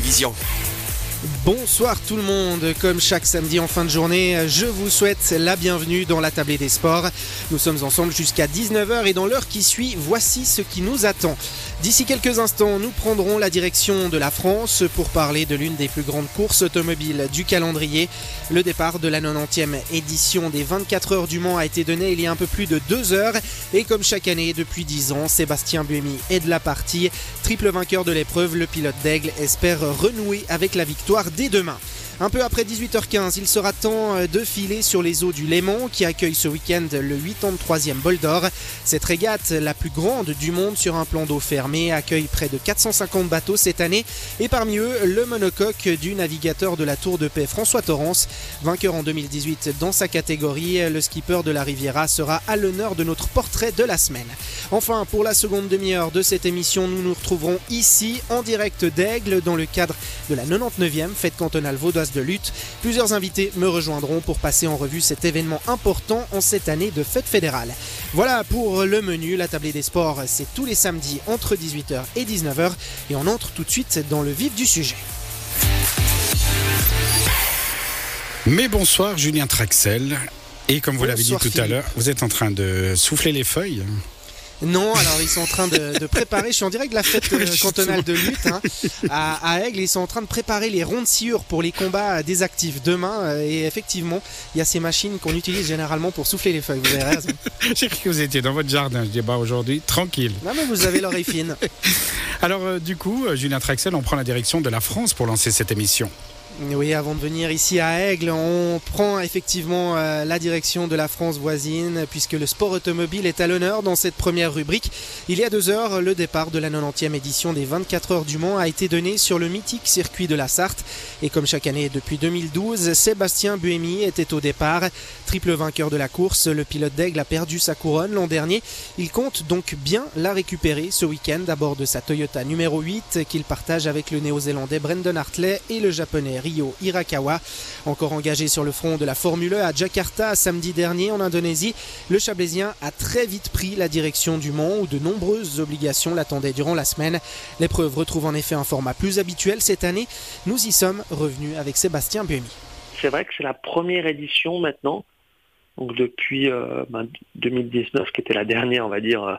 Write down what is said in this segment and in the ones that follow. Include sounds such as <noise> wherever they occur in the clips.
Vision. Bonsoir tout le monde, comme chaque samedi en fin de journée, je vous souhaite la bienvenue dans la tablée des sports. Nous sommes ensemble jusqu'à 19h et dans l'heure qui suit, voici ce qui nous attend. D'ici quelques instants, nous prendrons la direction de la France pour parler de l'une des plus grandes courses automobiles du calendrier. Le départ de la 90e édition des 24 heures du Mans a été donné il y a un peu plus de deux heures et comme chaque année depuis 10 ans, Sébastien Buemi est de la partie. Triple vainqueur de l'épreuve, le pilote d'Aigle espère renouer avec la victoire dès demain. Un peu après 18h15, il sera temps euh, de filer sur les eaux du Léman qui accueille ce week-end le 83e bol d'or. Cette régate, la plus grande du monde sur un plan d'eau fermé, accueille près de 450 bateaux cette année et parmi eux le monocoque du navigateur de la Tour de Paix François Torrance. Vainqueur en 2018 dans sa catégorie, le skipper de la Riviera sera à l'honneur de notre portrait de la semaine. Enfin, pour la seconde demi-heure de cette émission, nous nous retrouverons ici en direct d'Aigle dans le cadre de la 99e fête cantonale vaudoise de lutte. Plusieurs invités me rejoindront pour passer en revue cet événement important en cette année de fête fédérale. Voilà pour le menu. La tablée des sports, c'est tous les samedis entre 18h et 19h. Et on entre tout de suite dans le vif du sujet. Mais bonsoir Julien Traxel. Et comme vous l'avez dit tout à l'heure, vous êtes en train de souffler les feuilles non, alors ils sont en train de, préparer. Je suis en direct de la fête <laughs> euh, cantonale de lutte hein, à, Aigle. Ils sont en train de préparer les rondes sciures pour les combats des actifs demain. Euh, et effectivement, il y a ces machines qu'on utilise généralement pour souffler les feuilles. Vous avez raison. <laughs> J'ai cru que vous étiez dans votre jardin. Je dis bah aujourd'hui tranquille. Non mais vous avez l'oreille fine. <laughs> alors euh, du coup, Julien Traxel, on prend la direction de la France pour lancer cette émission. Oui, avant de venir ici à Aigle, on prend effectivement euh, la direction de la France voisine puisque le sport automobile est à l'honneur dans cette première rubrique. Il y a deux heures, le départ de la 90e édition des 24 heures du Mans a été donné sur le mythique circuit de la Sarthe. Et comme chaque année depuis 2012, Sébastien Buemi était au départ. Triple vainqueur de la course, le pilote d'Aigle a perdu sa couronne l'an dernier. Il compte donc bien la récupérer ce week-end à bord de sa Toyota numéro 8 qu'il partage avec le néo-zélandais Brendan Hartley et le japonais Ryo Hirakawa. Encore engagé sur le front de la Formule 1 à Jakarta samedi dernier en Indonésie, le Chablaisien a très vite pris la direction du Mans où de nombreuses obligations l'attendaient durant la semaine. L'épreuve retrouve en effet un format plus habituel cette année. Nous y sommes revenus avec Sébastien Buemi. C'est vrai que c'est la première édition maintenant, donc depuis 2019 euh, ben, qui était la dernière, on va dire, euh,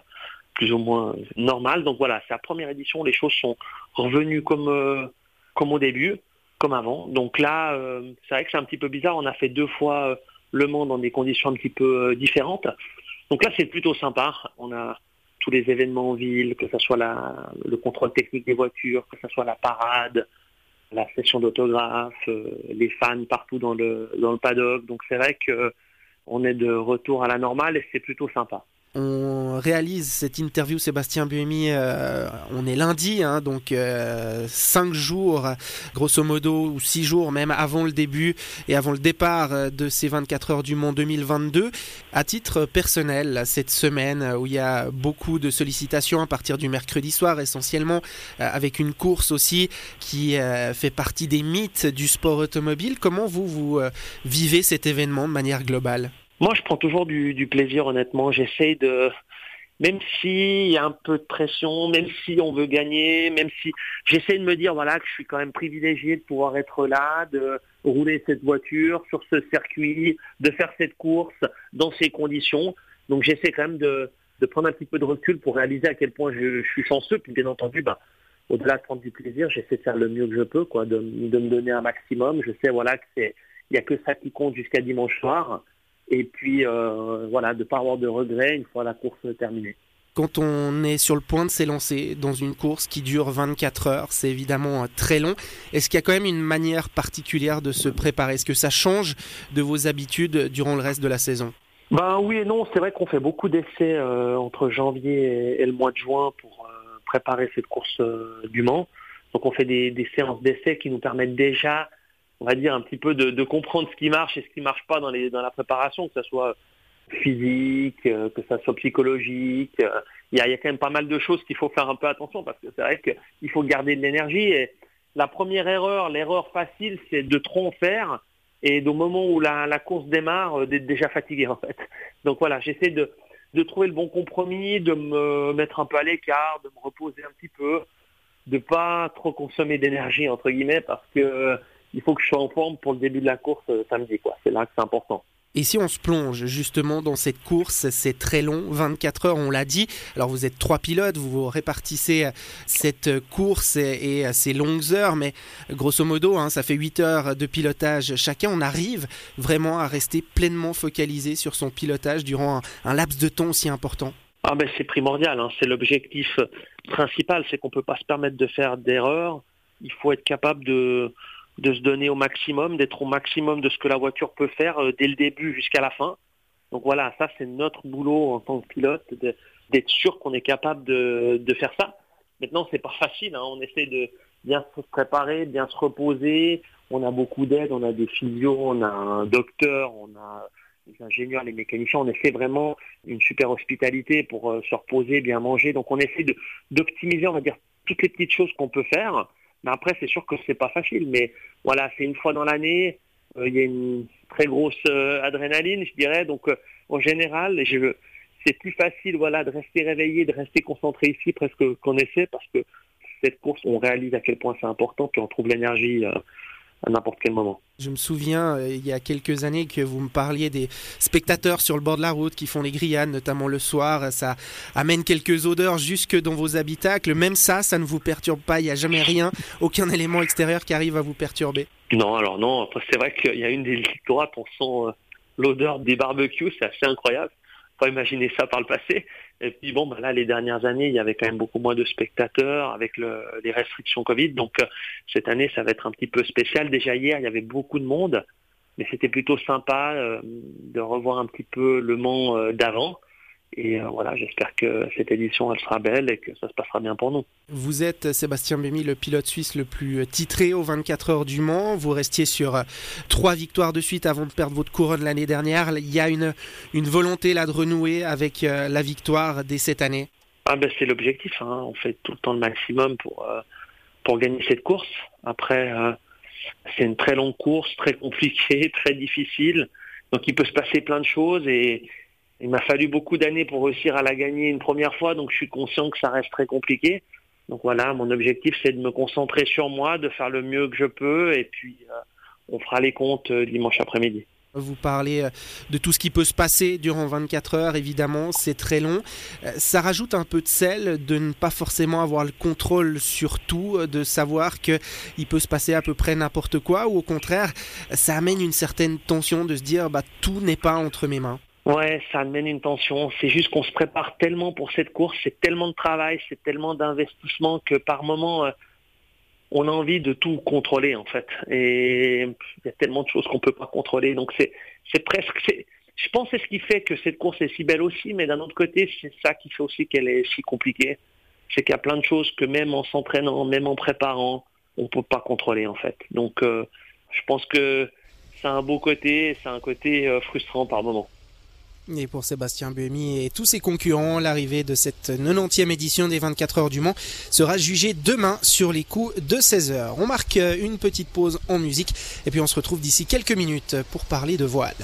plus ou moins normale. Donc voilà, c'est la première édition, les choses sont revenues comme, euh, comme au début comme avant. Donc là, euh, c'est vrai que c'est un petit peu bizarre. On a fait deux fois euh, Le Mans dans des conditions un petit peu euh, différentes. Donc là, c'est plutôt sympa. On a tous les événements en ville, que ce soit la, le contrôle technique des voitures, que ce soit la parade, la session d'autographe, les fans partout dans le, dans le paddock. Donc c'est vrai que on est de retour à la normale et c'est plutôt sympa. On réalise cette interview Sébastien Buemi, euh, on est lundi, hein, donc euh, cinq jours, grosso modo, ou six jours même avant le début et avant le départ euh, de ces 24 heures du Mont 2022. À titre personnel, cette semaine où il y a beaucoup de sollicitations à partir du mercredi soir, essentiellement avec une course aussi qui fait partie des mythes du sport automobile, comment vous, vous vivez cet événement de manière globale? Moi, je prends toujours du, plaisir, honnêtement. J'essaye de, même s'il y a un peu de pression, même si on veut gagner, même si j'essaie de me dire voilà que je suis quand même privilégié de pouvoir être là, de rouler cette voiture sur ce circuit, de faire cette course dans ces conditions. Donc j'essaie quand même de, prendre un petit peu de recul pour réaliser à quel point je, suis chanceux. Puis bien entendu, ben, au-delà de prendre du plaisir, j'essaie de faire le mieux que je peux, quoi, de, de me donner un maximum. Je sais voilà que c'est il n'y a que ça qui compte jusqu'à dimanche soir et puis euh, voilà, de ne pas avoir de regrets une fois la course terminée. Quand on est sur le point de s'élancer dans une course qui dure 24 heures, c'est évidemment euh, très long. Est-ce qu'il y a quand même une manière particulière de se préparer? Est-ce que ça change de vos habitudes durant le reste de la saison? Ben oui et non, c'est vrai qu'on fait beaucoup d'essais euh, entre janvier et, le mois de juin pour préparer cette course du Mans. Donc on fait des, des séances d'essais qui nous permettent déjà on va dire, un petit peu de, comprendre ce qui marche et ce qui marche pas dans, la préparation, que ce soit physique, euh, que ça soit psychologique. Euh, il y, a, quand même pas mal de choses qu'il faut faire un peu attention parce que c'est vrai qu'il faut garder de l'énergie. Et la première erreur, l'erreur facile, c'est de trop en faire et au moment où la, course démarre, euh, d'être déjà fatigué en fait. Donc voilà, j'essaie de, de trouver le bon compromis, de me mettre un peu à l'écart, de me reposer un petit peu, de pas trop consommer d'énergie entre guillemets parce que il faut que je sois en forme pour le début de la course samedi quoi. C'est là que c'est important. Et si on se plonge justement dans cette course, c'est très long, 24 heures, on l'a dit. Alors vous êtes trois pilotes, vous vous répartissez cette course et, ces longues heures, mais grosso modo, hein, ça fait 8 heures de pilotage chacun. On arrive vraiment à rester pleinement focalisé sur son pilotage durant un, laps de temps aussi important. Ah ben c'est primordial, hein. c'est l'objectif principal, c'est qu'on ne peut pas se permettre de faire d'erreurs. Il faut être capable de, de se donner au maximum, d'être au maximum de ce que la voiture peut faire euh, dès le début jusqu'à la fin. Donc voilà, ça c'est notre boulot en tant que pilote, d'être sûr qu'on est capable de, faire ça. Maintenant, c'est pas facile, hein. on essaie de bien se préparer, bien se reposer. On a beaucoup d'aide, on a des physios, on a un docteur, on a les ingénieurs, les mécaniciens, on essaie vraiment une super hospitalité pour euh, se reposer, bien manger. Donc on essaie d'optimiser, on va dire, toutes les petites choses qu'on peut faire mais après, c'est sûr que c'est pas facile. Mais voilà, c'est une fois dans l'année. Euh, il y a une très grosse euh, adrénaline, je dirais. Donc, euh, en général, c'est plus facile, voilà, de rester réveillé, de rester concentré ici, presque qu'on essaie, parce que cette course, on réalise à quel point c'est important, puis on trouve l'énergie à n'importe quel moment. Je me souviens euh, il y a quelques années que vous me parliez des spectateurs sur le bord de la route qui font les grillades, notamment le soir. Ça amène quelques odeurs jusque dans vos habitacles. Même ça, ça ne vous perturbe pas. Il n'y a jamais rien, aucun élément extérieur qui arrive à vous perturber. Non, alors non. C'est vrai qu'il y a une des <laughs> droites, on sent euh, l'odeur des barbecues. C'est assez incroyable pas imaginer ça par le passé. Et puis bon, bah là, les dernières années, il y avait quand même beaucoup moins de spectateurs avec les restrictions Covid. Donc euh, cette année, ça va être un petit peu spécial. Déjà hier, il y avait beaucoup de monde, mais c'était plutôt sympa euh, de revoir un petit peu le Mans euh, d'avant. Et euh, voilà, j'espère que cette édition, elle sera belle et que ça se passera bien pour nous. Vous êtes, Sébastien Bémy, le pilote suisse le plus titré aux 24 heures du Mans. Vous restiez sur euh, trois victoires de suite avant de perdre votre couronne l'année dernière. Il y a une, une volonté là de renouer avec euh, la victoire dès cette année ah ben, C'est l'objectif. Hein. On fait tout le temps le maximum pour, pour gagner cette course. Après, c'est une très longue course, très compliquée, <laughs> très difficile. Donc il peut se passer plein de choses et, il m'a fallu beaucoup d'années pour réussir à la gagner une première fois, donc je suis conscient que ça reste très compliqué. Donc voilà, mon objectif c'est de me concentrer sur moi, de faire le mieux que je peux, et puis euh, on fera les comptes euh, dimanche après-midi. Vous parlez euh, de tout ce qui peut se passer durant 24 heures, évidemment, c'est très long. Ça rajoute un peu de sel de ne pas forcément avoir le contrôle sur tout, de savoir qu'il peut se passer à peu près n'importe quoi, ou au contraire, ça amène une certaine tension de se dire bah, tout n'est pas entre mes mains. Ouais, ça amène une tension. C'est juste qu'on se prépare tellement pour cette course, c'est tellement de travail, c'est tellement d'investissement que par moment, euh, on a envie de tout contrôler en fait. Et il y a tellement de choses qu'on peut pas contrôler. Donc c'est, c'est presque, je pense que c'est ce qui fait que cette course est si belle aussi, mais d'un autre côté, c'est ça qui fait aussi qu'elle est si compliquée. C'est qu'il y a plein de choses que même en s'entraînant, même en préparant, on peut pas contrôler en fait. Donc euh, je pense que c'est un beau côté, c'est un côté euh, frustrant par moment. Et pour Sébastien Buemi et tous ses concurrents, l'arrivée de cette 90e édition des 24 heures du Mans sera jugée demain sur les coups de 16 heures. On marque une petite pause en musique et puis on se retrouve d'ici quelques minutes pour parler de voile.